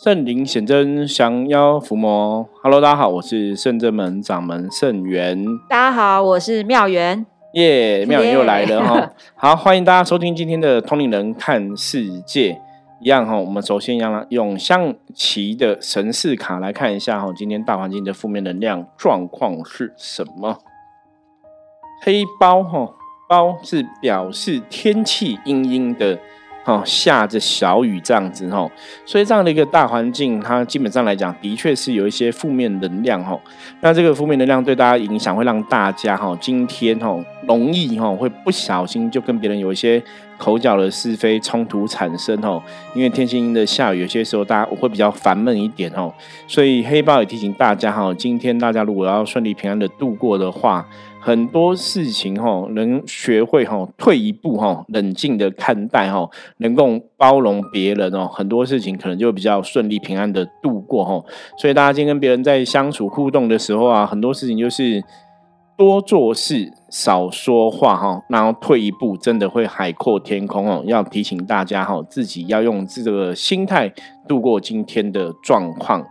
圣灵显真，降妖伏魔。Hello，大家好，我是圣真门掌门圣元。大家好，我是妙元。耶，妙元又来了哈。好，欢迎大家收听今天的《通灵人看世界》。一样哈，我们首先要用象棋的神士卡来看一下哈，今天大环境的负面能量状况是什么？黑包哈，包是表示天气阴阴的。哦，下着小雨这样子哈，所以这样的一个大环境，它基本上来讲，的确是有一些负面能量哈。那这个负面能量对大家影响，会让大家哈，今天哈，容易哈，会不小心就跟别人有一些口角的是非冲突产生哈。因为天气阴的下雨，有些时候大家会比较烦闷一点哦。所以黑豹也提醒大家哈，今天大家如果要顺利平安的度过的话。很多事情哈，能学会哈退一步哈，冷静的看待哈，能够包容别人哦，很多事情可能就比较顺利平安的度过哈。所以大家今天跟别人在相处互动的时候啊，很多事情就是多做事少说话哈，然后退一步真的会海阔天空哦。要提醒大家哈，自己要用这个心态度过今天的状况。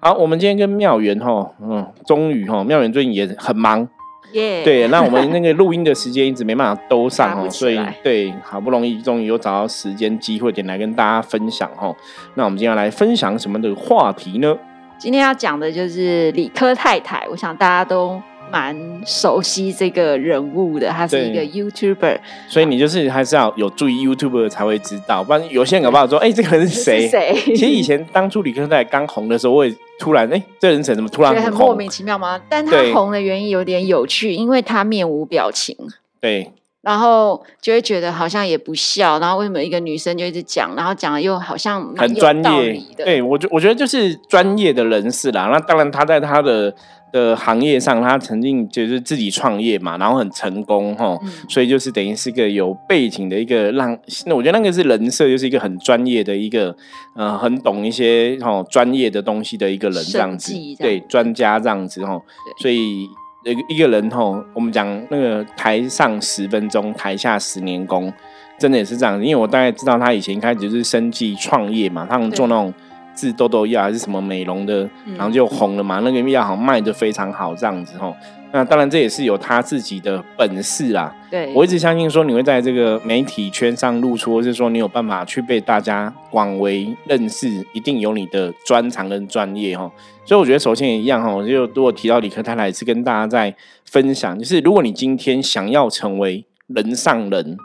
好，我们今天跟妙元哈，嗯，终于哈，妙元最近也很忙。对，那我们那个录音的时间一直没办法兜上哦，所以对，好不容易终于有找到时间机会点来跟大家分享哦。那我们今天来分享什么的话题呢？今天要讲的就是理科太太，我想大家都。蛮熟悉这个人物的，他是一个 YouTuber，所以你就是还是要有注意 YouTuber 才会知道，不然有些人搞不好说，哎，这个人是谁？谁？其实以前当初李克在刚红的时候，我也突然，哎，这人怎么突然很莫名其妙吗？但他红的原因有点有趣，因为他面无表情，对，然后就会觉得好像也不笑，然后为什么一个女生就一直讲，然后讲的又好像很专业的，对我觉我觉得就是专业的人士啦。那当然他在他的。的行业上，他曾经就是自己创业嘛，然后很成功哈，所以就是等于是个有背景的一个让，那我觉得那个是人设，就是一个很专业的一个，呃，很懂一些哦专业的东西的一个人这样子，对，专家这样子哈，所以一个一个人哈，我们讲那个台上十分钟，台下十年功，真的也是这样，因为我大概知道他以前开始就是生计创业嘛，他们做那种。治痘痘药还是什么美容的，然后就红了嘛。那个药好像卖的非常好，这样子吼。那当然这也是有他自己的本事啦。对，我一直相信说你会在这个媒体圈上露出，或是说你有办法去被大家广为认识，一定有你的专长跟专业哈。所以我觉得首先也一样哈，就如果提到李克太太，是跟大家在分享，就是如果你今天想要成为人上人。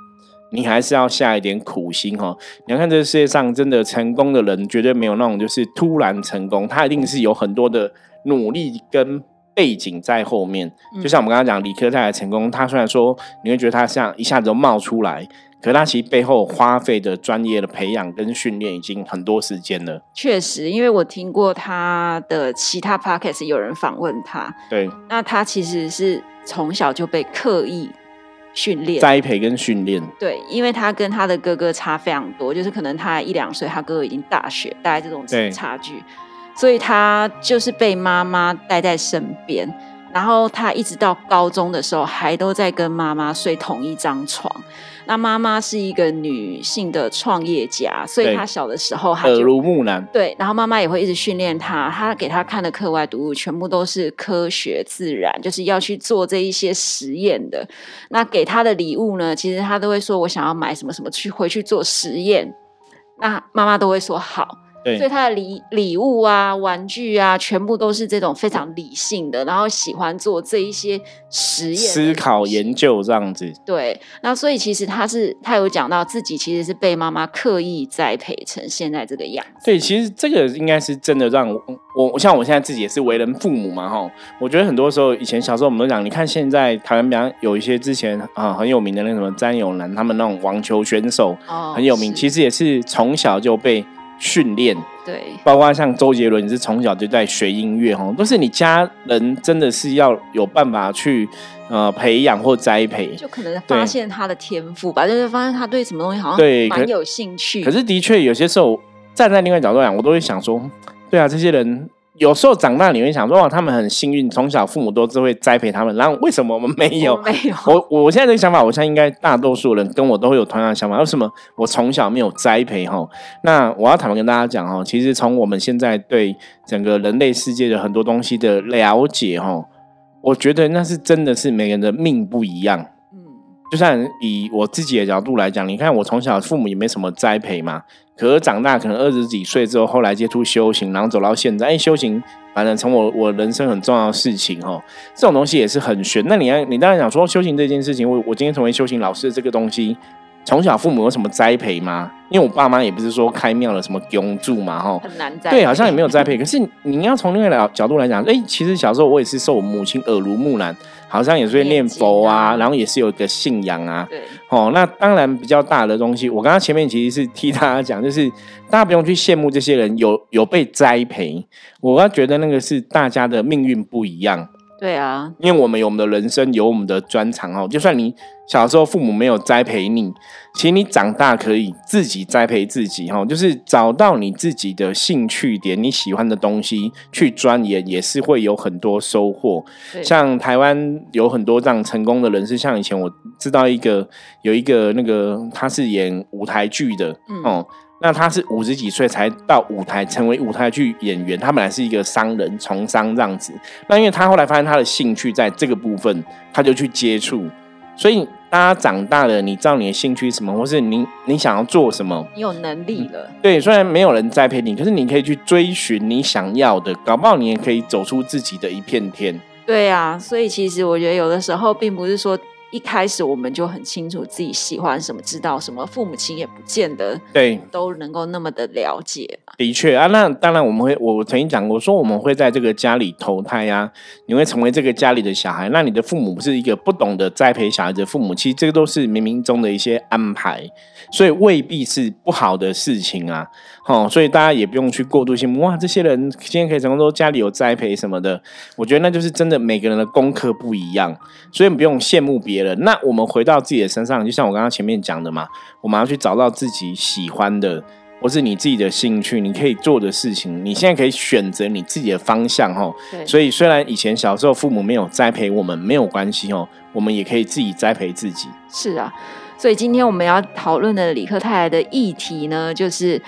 你还是要下一点苦心哈！你要看这个世界上真的成功的人，绝对没有那种就是突然成功，他一定是有很多的努力跟背景在后面。就像我们刚刚讲理科太太成功，他虽然说你会觉得他像一下子就冒出来，可他其实背后花费的专业的培养跟训练已经很多时间了。确实，因为我听过他的其他 podcast 有人访问他，对，那他其实是从小就被刻意。训练、栽培跟训练，对，因为他跟他的哥哥差非常多，就是可能他一两岁，他哥哥已经大学，大概这种差距，所以他就是被妈妈带在身边，然后他一直到高中的时候，还都在跟妈妈睡同一张床。那妈妈是一个女性的创业家，所以她小的时候耳濡目染。对，然后妈妈也会一直训练她，她给她看的课外读物全部都是科学自然，就是要去做这一些实验的。那给她的礼物呢，其实她都会说我想要买什么什么去回去做实验，那妈妈都会说好。所以他的礼礼物啊、玩具啊，全部都是这种非常理性的，然后喜欢做这一些实验、思考、研究这样子。对，那所以其实他是他有讲到自己其实是被妈妈刻意栽培成现在这个样子。对，其实这个应该是真的让我我像我现在自己也是为人父母嘛哈，我觉得很多时候以前小时候我们都讲，你看现在台湾比方有一些之前啊很有名的那什么詹永南他们那种网球选手很有名，其实也是从小就被。训练。对，包括像周杰伦，是从小就在学音乐哈，都是你家人真的是要有办法去呃培养或栽培，就可能发现他的天赋吧，就是发现他对什么东西好像对蛮有兴趣。可是的确有些时候站在另外角度讲，我都会想说，对啊，这些人有时候长大你会想说，哇，他们很幸运，从小父母都是会栽培他们，然后为什么我们没有？没有。我我现在这个想法，我相信应该大多数人跟我都会有同样的想法。为什么我从小没有栽培？哈，那我要坦白跟大家讲哈，其实从我们现在对整个人类世界的很多东西的了解，哈，我觉得那是真的是每个人的命不一样。就算以我自己的角度来讲，你看我从小父母也没什么栽培嘛，可是长大可能二十几岁之后，后来接触修行，然后走到现在，哎，修行反正成我我人生很重要的事情哦。这种东西也是很玄。那你要你当然想说修行这件事情，我我今天成为修行老师的这个东西。从小父母有什么栽培吗？因为我爸妈也不是说开庙了什么供住嘛，哈，很难栽。对，好像也没有栽培。可是你要从另外个角度来讲，哎，其实小时候我也是受我母亲耳濡目染，好像也是会念佛啊，然后也是有一个信仰啊。对，哦，那当然比较大的东西，我刚刚前面其实是替大家讲，就是大家不用去羡慕这些人有有被栽培，我要觉得那个是大家的命运不一样。对啊，因为我们有我们的人生，有我们的专长哦。就算你小时候父母没有栽培你，其实你长大可以自己栽培自己哈。就是找到你自己的兴趣点，你喜欢的东西去钻研，也是会有很多收获。像台湾有很多这样成功的人士，像以前我知道一个有一个那个他是演舞台剧的哦。那他是五十几岁才到舞台，成为舞台剧演员。他本来是一个商人，从商这样子。那因为他后来发现他的兴趣在这个部分，他就去接触。所以大家长大了，你知道你的兴趣什么，或是你你想要做什么，你有能力了。对，虽然没有人栽培你，可是你可以去追寻你想要的，搞不好你也可以走出自己的一片天。对啊，所以其实我觉得有的时候并不是说。一开始我们就很清楚自己喜欢什么，知道什么，父母亲也不见得对都能够那么的了解。的确啊，那当然我们会，我曾经讲过，说我们会在这个家里投胎呀，你会成为这个家里的小孩。那你的父母不是一个不懂得栽培小孩子的父母，其实这个都是冥冥中的一些安排，所以未必是不好的事情啊。哦，所以大家也不用去过度羡慕哇，这些人今天可以成功，都家里有栽培什么的。我觉得那就是真的，每个人的功课不一样，所以不用羡慕别人。那我们回到自己的身上，就像我刚刚前面讲的嘛，我们要去找到自己喜欢的，或是你自己的兴趣，你可以做的事情。你现在可以选择你自己的方向，哈。所以虽然以前小时候父母没有栽培我们，没有关系哦，我们也可以自己栽培自己。是啊，所以今天我们要讨论的李克泰来的议题呢，就是。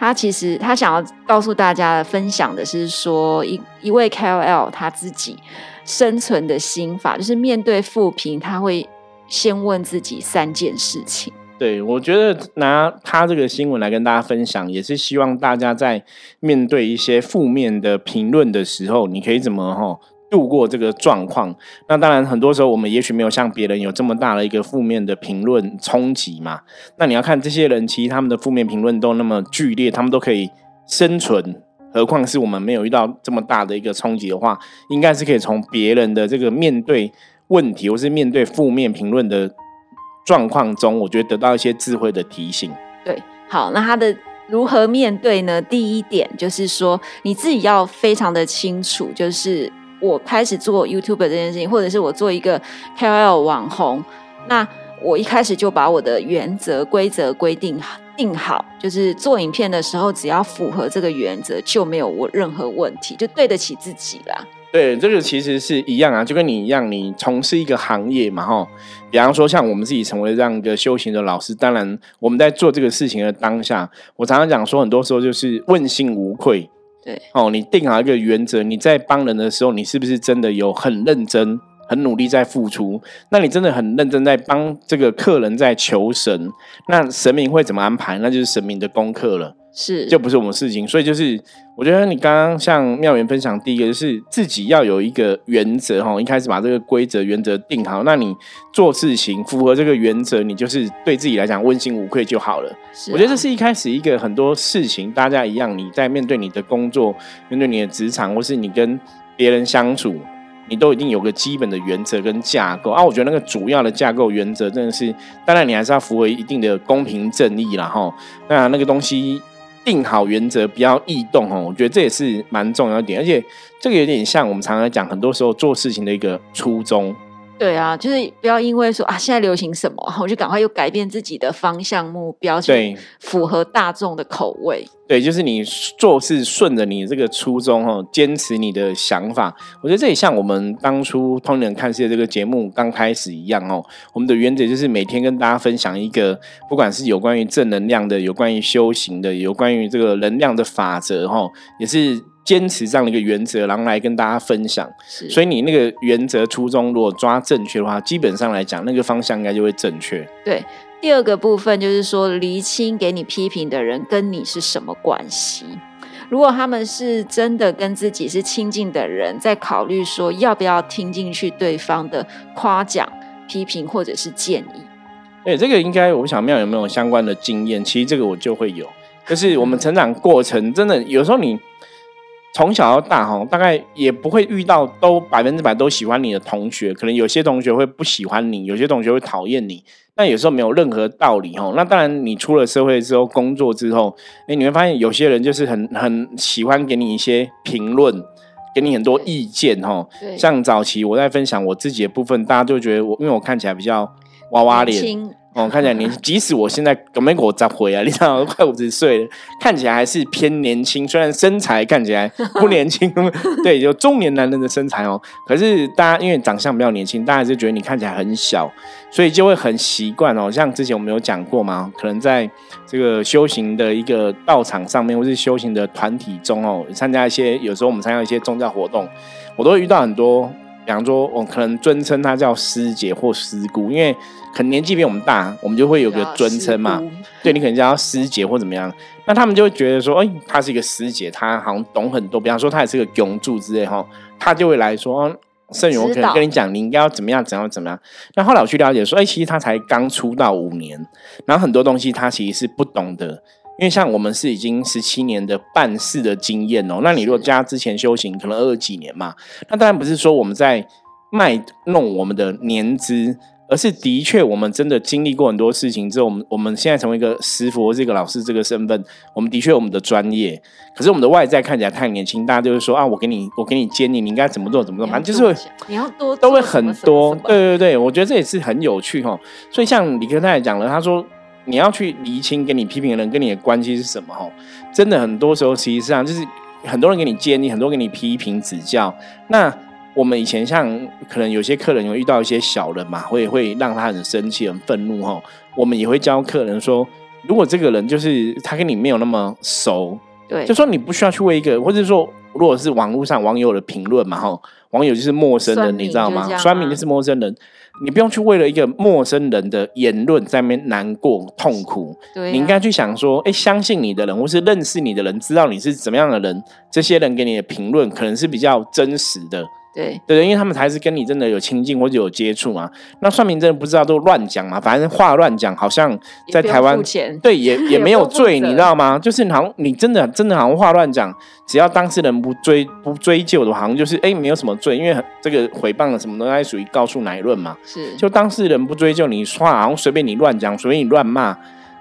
他其实他想要告诉大家分享的是说一一位 KOL 他自己生存的心法，就是面对负评，他会先问自己三件事情。对，我觉得拿他这个新闻来跟大家分享，也是希望大家在面对一些负面的评论的时候，你可以怎么哈。度过这个状况，那当然很多时候我们也许没有像别人有这么大的一个负面的评论冲击嘛。那你要看这些人，其实他们的负面评论都那么剧烈，他们都可以生存，何况是我们没有遇到这么大的一个冲击的话，应该是可以从别人的这个面对问题或是面对负面评论的状况中，我觉得得到一些智慧的提醒。对，好，那他的如何面对呢？第一点就是说，你自己要非常的清楚，就是。我开始做 YouTube 这件事情，或者是我做一个 KOL 网红，那我一开始就把我的原则规则规定定好，就是做影片的时候，只要符合这个原则，就没有我任何问题，就对得起自己啦。对，这个其实是一样啊，就跟你一样，你从事一个行业嘛，哈，比方说像我们自己成为这样一个修行的老师，当然我们在做这个事情的当下，我常常讲说，很多时候就是问心无愧。哦，你定好一个原则，你在帮人的时候，你是不是真的有很认真、很努力在付出？那你真的很认真在帮这个客人在求神，那神明会怎么安排？那就是神明的功课了。是，就不是我们事情，所以就是我觉得你刚刚向妙元分享，第一个就是自己要有一个原则哈，一开始把这个规则原则定好，那你做事情符合这个原则，你就是对自己来讲问心无愧就好了。我觉得这是一开始一个很多事情，大家一样，你在面对你的工作、面对你的职场，或是你跟别人相处，你都一定有个基本的原则跟架构啊。我觉得那个主要的架构原则真的是，当然你还是要符合一定的公平正义啦哈。那那个东西。定好原则，不要异动哦。我觉得这也是蛮重要一点，而且这个有点像我们常常讲，很多时候做事情的一个初衷。对啊，就是不要因为说啊现在流行什么，我就赶快又改变自己的方向目标，对符合大众的口味。对，就是你做事顺着你这个初衷哦，坚持你的想法。我觉得这也像我们当初《通人看世界》这个节目刚开始一样哦。我们的原则就是每天跟大家分享一个，不管是有关于正能量的，有关于修行的，有关于这个能量的法则哈，也是。坚持这样的一个原则，然后来跟大家分享。所以你那个原则初衷如果抓正确的话，基本上来讲，那个方向应该就会正确。对，第二个部分就是说，厘清给你批评的人跟你是什么关系。如果他们是真的跟自己是亲近的人，在考虑说要不要听进去对方的夸奖、批评或者是建议。对，这个应该我想妙有没有相关的经验？其实这个我就会有，就是我们成长过程真的有时候你。从小到大哈，大概也不会遇到都百分之百都喜欢你的同学，可能有些同学会不喜欢你，有些同学会讨厌你。那有时候没有任何道理哈。那当然，你出了社会之后，工作之后，哎，你会发现有些人就是很很喜欢给你一些评论，给你很多意见哈。像早期我在分享我自己的部分，大家就觉得我，因为我看起来比较娃娃脸。哦，看起来年轻，即使我现在都没我再回啊，你想，快五十岁了，看起来还是偏年轻。虽然身材看起来不年轻，对，有中年男人的身材哦。可是大家因为长相比较年轻，大家就觉得你看起来很小，所以就会很习惯哦。像之前我们有讲过嘛，可能在这个修行的一个道场上面，或是修行的团体中哦，参加一些有时候我们参加一些宗教活动，我都会遇到很多。比方说，我可能尊称他叫师姐或师姑，因为可能年纪比我们大，我们就会有个尊称嘛。对你可能叫师姐或怎么样，那他们就会觉得说，哎，她是一个师姐，她好像懂很多。比方说，她也是个永助之类哈，她就会来说，圣勇，我可能跟你讲，你应该要怎么样，怎样怎么样。那后来我去了解说，哎，其实她才刚出道五年，然后很多东西她其实是不懂的。因为像我们是已经十七年的办事的经验哦，那你如果加之前修行可能二十几年嘛，那当然不是说我们在卖弄我们的年资，而是的确我们真的经历过很多事情之后，我们我们现在成为一个师傅或这个老师这个身份，我们的确我们的专业，可是我们的外在看起来太年轻，大家就会说啊，我给你我给你建议，你应该怎么做怎么做，反正就是你要多都会很多，对对对，我觉得这也是很有趣哈。所以像李克太太讲了，他说。你要去厘清跟你批评的人跟你的关系是什么？哈，真的很多时候，其实上就是很多人给你建议，很多给你批评指教。那我们以前像可能有些客人有遇到一些小人嘛，会会让他很生气、很愤怒，哈。我们也会教客人说，如果这个人就是他跟你没有那么熟，对，就说你不需要去为一个，或者说如果是网络上网友的评论嘛，哈，网友就是陌生人，你知道吗？酸民就是陌生人。你不用去为了一个陌生人的言论在那边难过痛苦，对你应该去想说，哎，相信你的人或是认识你的人，知道你是怎么样的人，这些人给你的评论可能是比较真实的。对对，因为他们才是跟你真的有亲近或者有接触嘛。那算命真的不知道都乱讲嘛，反正话乱讲，好像在台湾对 也也没有罪，你知道吗？就是好像你真的真的好像话乱讲，只要当事人不追不追究的话，好像就是哎没有什么罪，因为这个诽谤的什么都在属于告诉乃论嘛。是，就当事人不追究你话，好像随便你乱讲，随便你乱骂，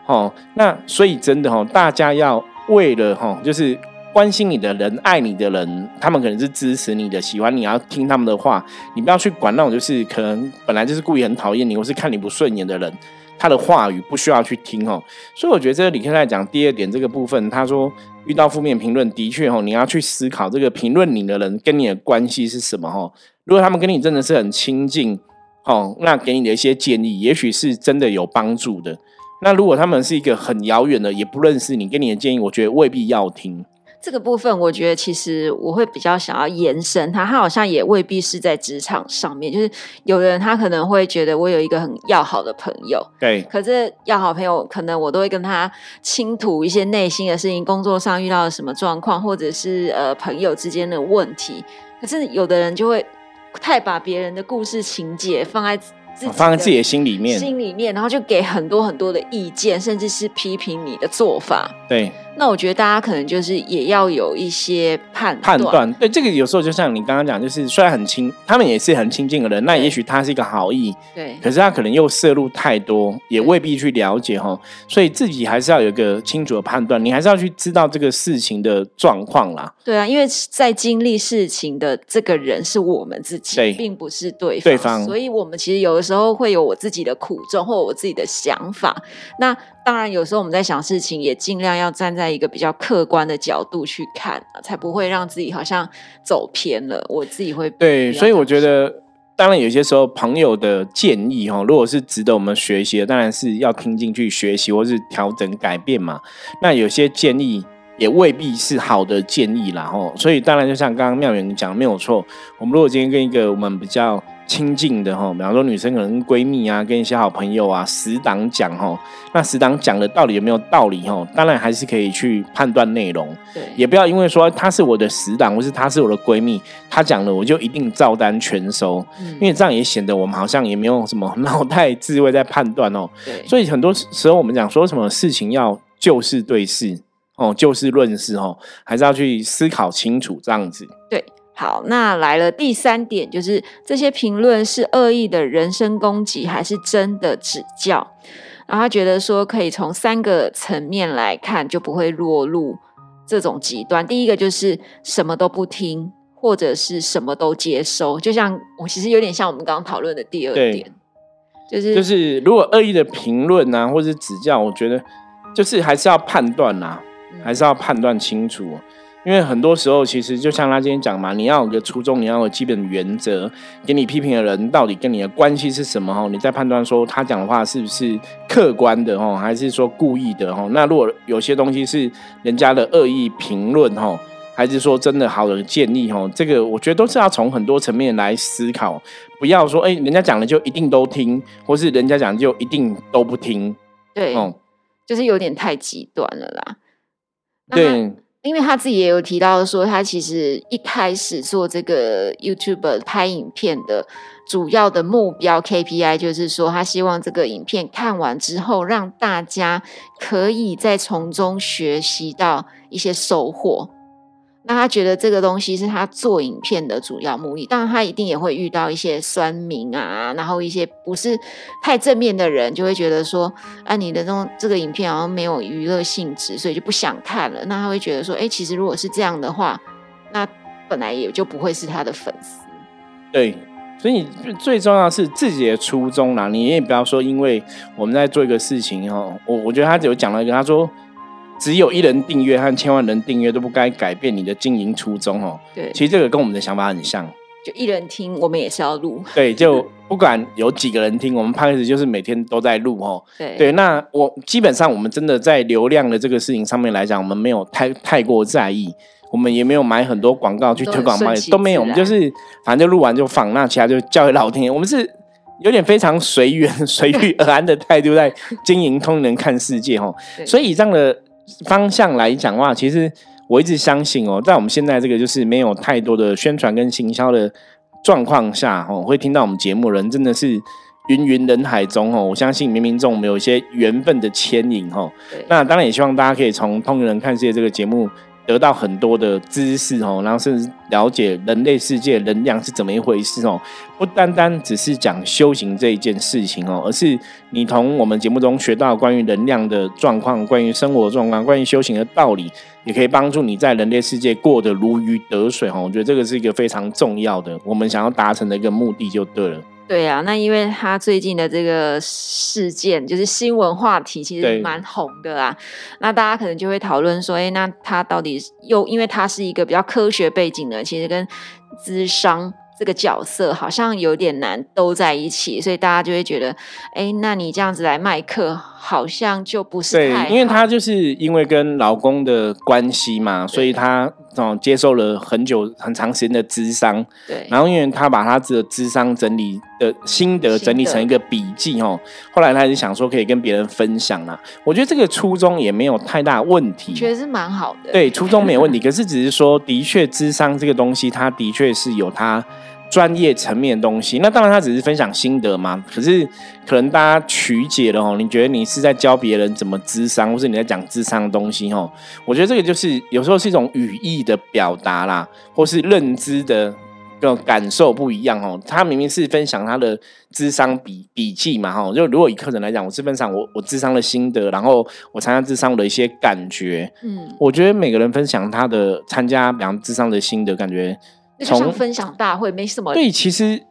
哦，那所以真的哈，大家要为了哈，就是。关心你的人、爱你的人，他们可能是支持你的、喜欢你，要听他们的话。你不要去管那种就是可能本来就是故意很讨厌你，或是看你不顺眼的人，他的话语不需要去听哦。所以我觉得这个李克在讲第二点这个部分，他说遇到负面评论，的确哦，你要去思考这个评论你的人跟你的关系是什么哦。如果他们跟你真的是很亲近哦，那给你的一些建议，也许是真的有帮助的。那如果他们是一个很遥远的，也不认识你，给你的建议，我觉得未必要听。这个部分，我觉得其实我会比较想要延伸他，他好像也未必是在职场上面，就是有的人他可能会觉得我有一个很要好的朋友，对，可是要好朋友可能我都会跟他倾吐一些内心的事情，工作上遇到了什么状况，或者是呃朋友之间的问题，可是有的人就会太把别人的故事情节放在。放在自己的心里面，心里面，然后就给很多很多的意见，甚至是批评你的做法。对，那我觉得大家可能就是也要有一些判判断。对，这个有时候就像你刚刚讲，就是虽然很亲，他们也是很亲近的人，那也许他是一个好意，对，可是他可能又摄入太多，也未必去了解哈。所以自己还是要有一个清楚的判断，你还是要去知道这个事情的状况啦。对啊，因为在经历事情的这个人是我们自己，并不是对对方，所以我们其实有的时候会有我自己的苦衷或我自己的想法。那当然，有时候我们在想事情，也尽量要站在一个比较客观的角度去看，才不会让自己好像走偏了。我自己会对，所以我觉得，当然有些时候朋友的建议哈，如果是值得我们学习的，当然是要听进去学习或是调整改变嘛。那有些建议。也未必是好的建议啦，吼，所以当然就像刚刚妙远讲的没有错。我们如果今天跟一个我们比较亲近的哈，比方说女生可能闺蜜啊，跟一些好朋友啊，死党讲哈，那死党讲的道理有没有道理哈？当然还是可以去判断内容，对，也不要因为说她是我的死党，或是她是我的闺蜜，她讲了我就一定照单全收，因为这样也显得我们好像也没有什么脑袋智慧在判断哦。对，所以很多时候我们讲说什么事情要就事对事。哦，就事论事哦，还是要去思考清楚这样子。对，好，那来了第三点，就是这些评论是恶意的人身攻击，还是真的指教？然后他觉得说，可以从三个层面来看，就不会落入这种极端。第一个就是什么都不听，或者是什么都接收，就像我其实有点像我们刚刚讨论的第二点，就是就是如果恶意的评论啊，或者是指教，我觉得就是还是要判断呐。还是要判断清楚，因为很多时候其实就像他今天讲嘛，你要有个初衷，你要有基本原则。给你批评的人到底跟你的关系是什么？哈，你在判断说他讲的话是不是客观的？哈，还是说故意的？哈，那如果有些东西是人家的恶意评论？哈，还是说真的好的建议？哈，这个我觉得都是要从很多层面来思考，不要说哎，人家讲的就一定都听，或是人家讲就一定都不听。对，哦，就是有点太极端了啦。对，因为他自己也有提到说，他其实一开始做这个 YouTube 拍影片的主要的目标 KPI，就是说他希望这个影片看完之后，让大家可以再从中学习到一些收获。那他觉得这个东西是他做影片的主要目的，当然他一定也会遇到一些酸民啊，然后一些不是太正面的人，就会觉得说，啊，你的这种这个影片好像没有娱乐性质，所以就不想看了。那他会觉得说，哎，其实如果是这样的话，那本来也就不会是他的粉丝。对，所以你最重要是自己的初衷啦，你也不要说，因为我们在做一个事情哈，我我觉得他有讲了一个，他说。只有一人订阅和千万人订阅都不该改变你的经营初衷哦。对，其实这个跟我们的想法很像。就一人听，我们也是要录。对，就不管有几个人听，我们开始就是每天都在录哦。对对，那我基本上我们真的在流量的这个事情上面来讲，我们没有太太过在意，我们也没有买很多广告去推广卖，都没有。我们就是反正就录完就放，那其他就交给老天爷。我们是有点非常随缘 随遇而安的态度在经营通人看世界哦。所以这样的。方向来讲的话，其实我一直相信哦，在我们现在这个就是没有太多的宣传跟行销的状况下，哦，会听到我们节目人真的是芸芸人海中哦，我相信冥冥中我们有一些缘分的牵引哦。那当然也希望大家可以从《通人看世界》这个节目。得到很多的知识哦，然后甚至了解人类世界能量是怎么一回事哦，不单单只是讲修行这一件事情哦，而是你从我们节目中学到关于能量的状况、关于生活状况、关于修行的道理，也可以帮助你在人类世界过得如鱼得水哦。我觉得这个是一个非常重要的，我们想要达成的一个目的就对了。对啊，那因为他最近的这个事件，就是新闻话题，其实蛮红的啊。那大家可能就会讨论说，哎，那他到底又因为他是一个比较科学背景的，其实跟智商。这个角色好像有点难都在一起，所以大家就会觉得，哎，那你这样子来卖课，好像就不是对，因为他就是因为跟老公的关系嘛，所以她哦接受了很久很长时间的智商，对，然后因为他把他的智商整理的心得整理成一个笔记哦，后来他就想说可以跟别人分享啦。我觉得这个初衷也没有太大问题，觉得是蛮好的，对，初衷没有问题，可是只是说，的确智商这个东西，它的确是有它。专业层面的东西。那当然他只是分享心得嘛，可是可能大家曲解了哦，你觉得你是在教别人怎么智商，或是你在讲智商的东西哦？我觉得这个就是有时候是一种语义的表达啦，或是认知的。个感受不一样哦，他明明是分享他的智商笔笔记嘛哈，就如果以客人来讲，我是分享我我智商的心得，然后我参加智商的一些感觉，嗯，我觉得每个人分享他的参加比方智商的心得感觉，从分享大会没什么对，其实。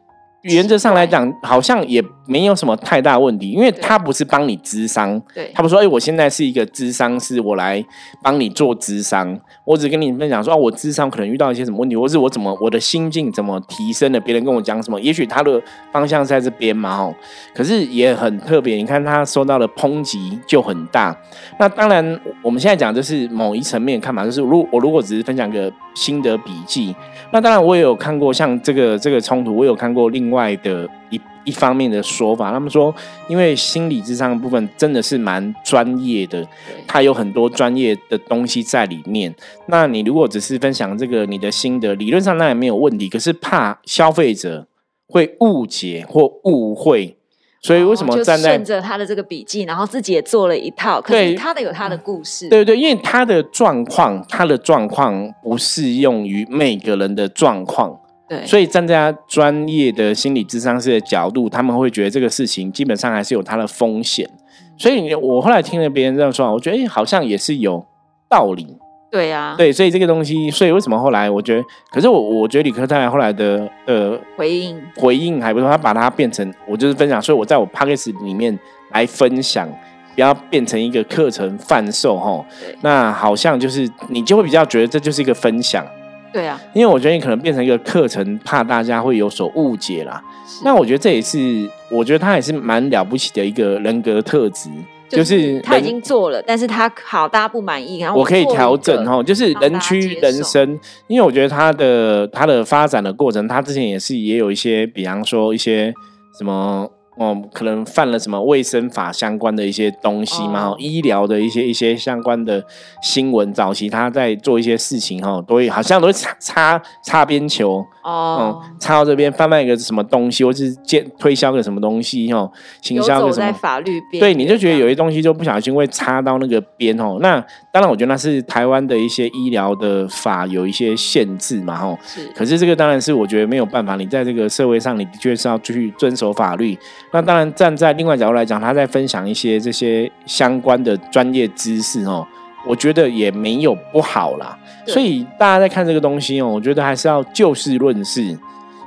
原则上来讲，好像也没有什么太大问题，因为他不是帮你咨商，对，他不说，哎，我现在是一个咨商师，我来帮你做咨商，我只跟你分享说，我咨商可能遇到一些什么问题，或是我怎么我的心境怎么提升了，别人跟我讲什么，也许他的方向在这边嘛，哦，可是也很特别，你看他收到的抨击就很大。那当然，我们现在讲就是某一层面看法，就是如我如果只是分享个心得笔记。那当然，我也有看过像这个这个冲突，我有看过另外的一一方面的说法。他们说，因为心理智商的部分真的是蛮专业的，它有很多专业的东西在里面。那你如果只是分享这个你的心得，理论上那也没有问题。可是怕消费者会误解或误会。所以为什么站在顺着他的这个笔记，然后自己也做了一套？可是他的有他的故事。对对，因为他的状况，他的状况不适用于每个人的状况。对，所以站在专业的心理智商师的角度，他们会觉得这个事情基本上还是有它的风险。所以我后来听了别人这样说，我觉得哎，好像也是有道理。对呀，对，所以这个东西，所以为什么后来我觉得，可是我我觉得理科太后来的呃回应回应还不错，他把它变成我就是分享，所以我在我 p o c k e t 里面来分享，不要变成一个课程贩售哈。那好像就是你就会比较觉得这就是一个分享。对啊，因为我觉得你可能变成一个课程，怕大家会有所误解啦。那我觉得这也是，我觉得他也是蛮了不起的一个人格特质。就是他已经做了，但是他好，大家不满意，然后我可以调整哈。就是人区人生，因为我觉得他的他的发展的过程，他之前也是也有一些，比方说一些什么。哦，可能犯了什么卫生法相关的一些东西嘛？哦医疗的一些一些相关的新闻，早期他在做一些事情哈，都会好像都会擦擦擦边球哦，擦到这边贩卖一个什么东西，或是建推销个什么东西哈，行销个什么法律边，对，你就觉得有些东西就不小心会擦到那个边哦。那当然，我觉得那是台湾的一些医疗的法有一些限制嘛吼。是，可是这个当然是我觉得没有办法，你在这个社会上，你的确是要去遵守法律。那当然，站在另外角度来讲，他在分享一些这些相关的专业知识哦，我觉得也没有不好啦。所以大家在看这个东西哦，我觉得还是要就事论事。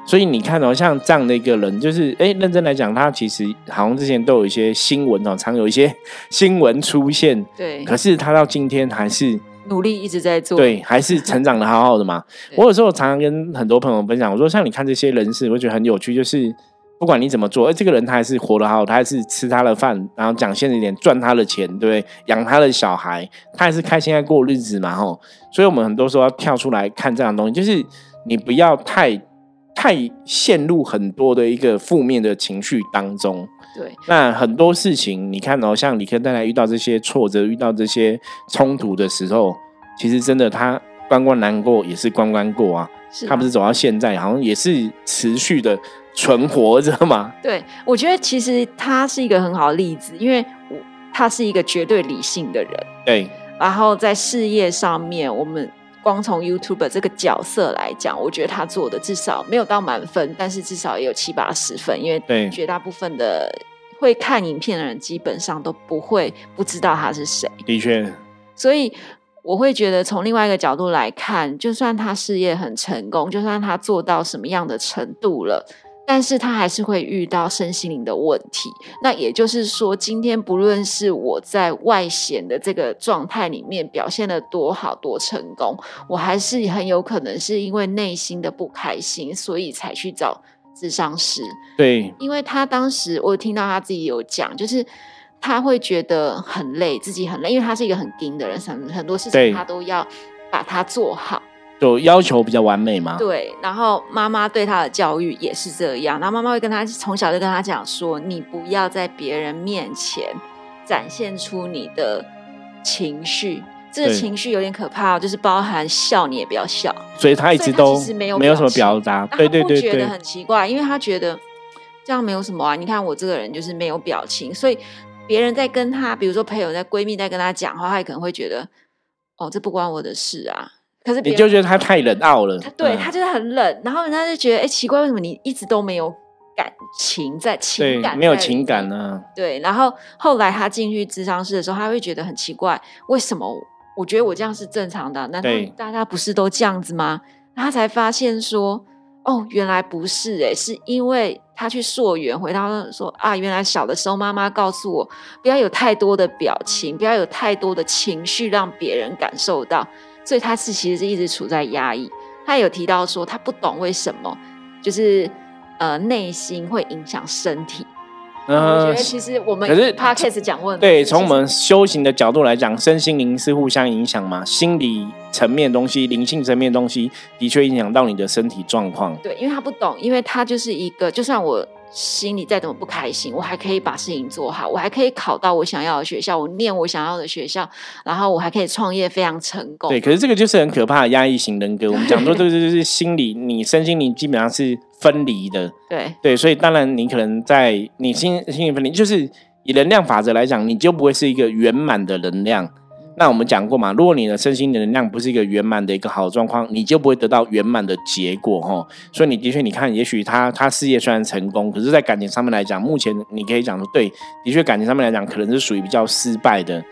所以你看哦，像这样的一个人，就是哎，认真来讲，他其实好像之前都有一些新闻哦，常有一些新闻出现。对。可是他到今天还是努力一直在做，对，还是 成长的好好的嘛。我有时候常常跟很多朋友分享，我说像你看这些人士，我觉得很有趣，就是。不管你怎么做，哎，这个人他还是活得好，他还是吃他的饭，然后讲现实一点，赚他的钱，对不对？养他的小孩，他还是开心在过日子嘛，吼。所以，我们很多时候要跳出来看这样东西，就是你不要太太陷入很多的一个负面的情绪当中。对，那很多事情，你看哦，像李克太太遇到这些挫折、遇到这些冲突的时候，其实真的他关关难过也是关关过啊。他不是走到现在，好像也是持续的。存活着吗？对，我觉得其实他是一个很好的例子，因为我他是一个绝对理性的人。对，然后在事业上面，我们光从 YouTube 这个角色来讲，我觉得他做的至少没有到满分，但是至少也有七八十分，因为绝大部分的会看影片的人基本上都不会不知道他是谁。的确，所以我会觉得从另外一个角度来看，就算他事业很成功，就算他做到什么样的程度了。但是他还是会遇到身心灵的问题。那也就是说，今天不论是我在外显的这个状态里面表现的多好多成功，我还是很有可能是因为内心的不开心，所以才去找智商师。对，因为他当时我听到他自己有讲，就是他会觉得很累，自己很累，因为他是一个很盯的人，很很多事情他都要把它做好。就要求比较完美吗？对，然后妈妈对他的教育也是这样，然后妈妈会跟他从小就跟他讲说，你不要在别人面前展现出你的情绪，这个情绪有点可怕、哦，就是包含笑你也不要笑，所以他一直都其实没有没有什么表表达，啊对对对觉得，很奇怪，因为他觉得这样没有什么啊。你看我这个人就是没有表情，所以别人在跟他，比如说朋友在闺蜜在跟他讲话，他也可能会觉得，哦，这不关我的事啊。可是你就觉得他太冷傲了他，对嗯他就是很冷，然后人家就觉得，哎，奇怪，为什么你一直都没有感情在情对感，没有情感呢，对，然后后来他进去智商室的时候，他会觉得很奇怪，为什么我觉得我这样是正常的啊？难道大家不是都这样子吗？他才发现说，哦，原来不是哎、是因为他去溯源，回到说啊，原来小的时候妈妈告诉我，不要有太多的表情，不要有太多的情绪让别人感受到，所以他是其实是一直处在压抑。他有提到说，他不懂为什么，就是呃内心会影响身体。我觉嗯得，其实我们可是 podcast 讲过很多对，从我们修行的角度来讲，身心灵是互相影响嘛，心理层面的东西、灵性层面的东西，的确影响到你的身体状况。对，因为他不懂，因为他就是一个，就算我心里再怎么不开心，我还可以把事情做好，我还可以考到我想要的学校，我念我想要的学校，然后我还可以创业非常成功。对，可是这个就是很可怕的压抑型人格。我们讲说这个就是心理，你身心灵基本上是分离的。对对，所以当然你可能在你心心理分离，就是以能量法则来讲，你就不会是一个圆满的能量。那我们讲过嘛，如果你的身心的能量不是一个圆满的一个好状况，你就不会得到圆满的结果哈。所以你的确，你看，也许他他事业虽然成功，可是在感情上面来讲，目前你可以讲说，对，的确感情上面来讲，可能是属于比较失败的。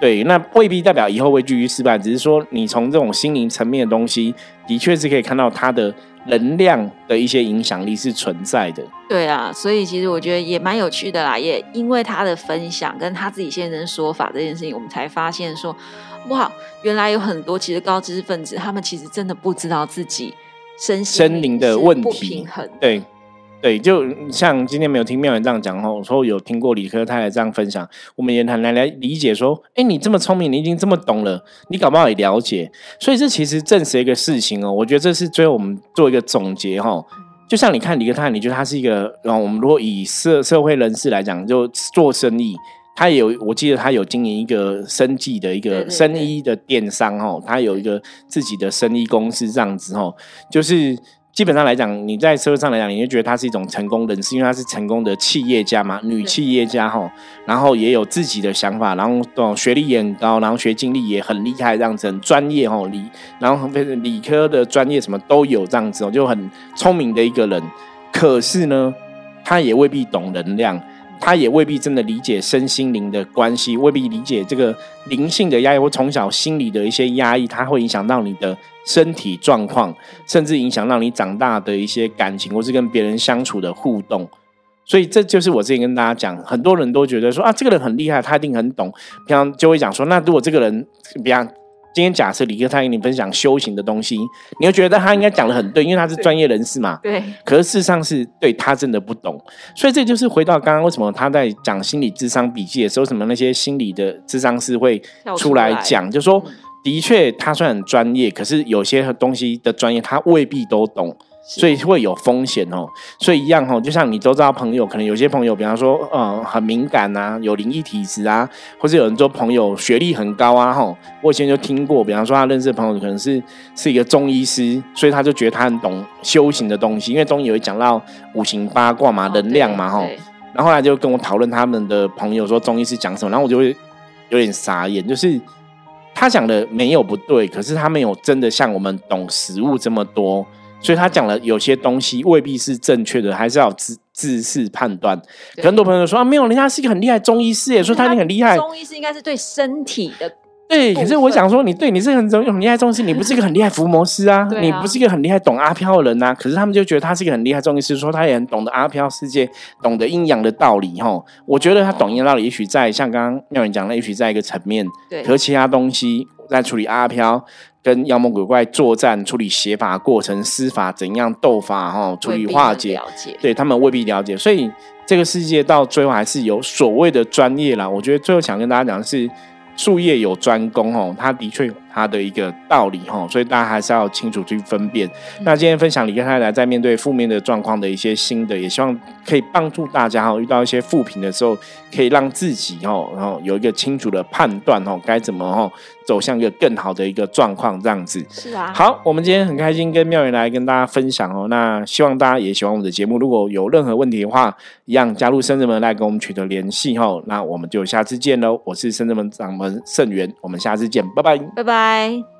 对，那未必代表以后会继续失败，只是说你从这种心灵层面的东西，的确是可以看到他的能量的一些影响力是存在的。对啊，所以其实我觉得也蛮有趣的啦，也因为他的分享跟他自己现身说法这件事情，我们才发现说，哇，原来有很多其实高知识分子，他们其实真的不知道自己身心身灵的问题平衡。对，对，就像今天没有听妙言这样讲哦，我说有听过理科太太这样分享，我们也很难来理解说，哎，你这么聪明，你已经这么懂了，你搞不好也了解，所以这其实证实一个事情哦，我觉得这是最后我们做一个总结哈、哦。就像你看理科太太，你觉得他是一个，然后我们如果以社社会人士来讲，就做生意，他有，我记得他有经营一个生计的一个生意的电商哦，他有一个自己的生意公司这样子哦，就是基本上来讲，你在社会上来讲，你就觉得他是一种成功人士，因为他是成功的企业家嘛，女企业家哈，然后也有自己的想法，然后哦学历也很高，然后学经历也很厉害，这样子很专业哦，理然后理科的专业什么都有这样子哦，就很聪明的一个人。可是呢，他也未必懂能量。他也未必真的理解身心灵的关系，未必理解这个灵性的压抑或从小心理的一些压抑，它会影响到你的身体状况，甚至影响到你长大的一些感情，或是跟别人相处的互动。所以这就是我之前跟大家讲，很多人都觉得说啊，这个人很厉害，他一定很懂。平常就会讲说，那如果这个人，比方今天假设李哥他跟你分享修行的东西，你会觉得他应该讲的很对，因为他是专业人士嘛。对可是事实上是对他真的不懂，所以这就是回到刚刚为什么他在讲心理智商笔记的时候，什么那些心理的智商师会出来讲，就说嗯的确他虽然很专业，可是有些东西的专业他未必都懂。所以会有风险哦，所以一样哦，就像你都知道朋友，可能有些朋友，比方说呃很敏感啊，有灵异体质啊，或者有人说朋友学历很高啊，吼，我以前就听过，比方说他认识的朋友可能是是一个中医师，所以他就觉得他很懂修行的东西，因为中医有讲到五行八卦嘛、能量嘛，吼，对。然后后来就跟我讨论他们的朋友说中医师讲什么，然后我就会有点傻眼，就是他讲的没有不对，可是他没有真的像我们懂食物这么多，所以他讲了有些东西未必是正确的，还是要自自视判断。很多朋友说啊，没有，人家是一个很厉害的中医师耶，说他一定很厉害。中医师应该是对身体的，对，可是我想说，你对你是很很很厉害的中医师，你不是一个很厉害的伏魔师啊，啊你不是一个很厉害懂阿飘的人啊。可是他们就觉得他是一个很厉害的中医师，说他也很懂得阿飘世界，懂得阴阳的道理哈。我觉得他懂阴阳道理，也许在像刚刚妙人讲的，也许在一个层面，对可是其他东西在处理阿飘。跟妖魔鬼怪作战、处理邪法过程、施法怎样斗法哈，处理化解，了解。对他们未必了解，所以这个世界到最后还是有所谓的专业啦。我觉得最后想跟大家讲的是，术业有专攻哦，他的确它的一个道理哈，所以大家还是要清楚去分辨。那今天分享李克太太在面对负面的状况的一些心得，也希望可以帮助大家哈，遇到一些负评的时候，可以让自己哈，然后有一个清楚的判断哈，该怎么哈走向一个更好的一个状况这样子。是啊，好，我们今天很开心跟妙云来跟大家分享哦。那希望大家也喜欢我们的节目，如果有任何问题的话，一样加入深圳门来跟我们取得联系哈。那我们就下次见喽，我是深圳门掌门盛元，我们下次见，拜拜拜，拜拜。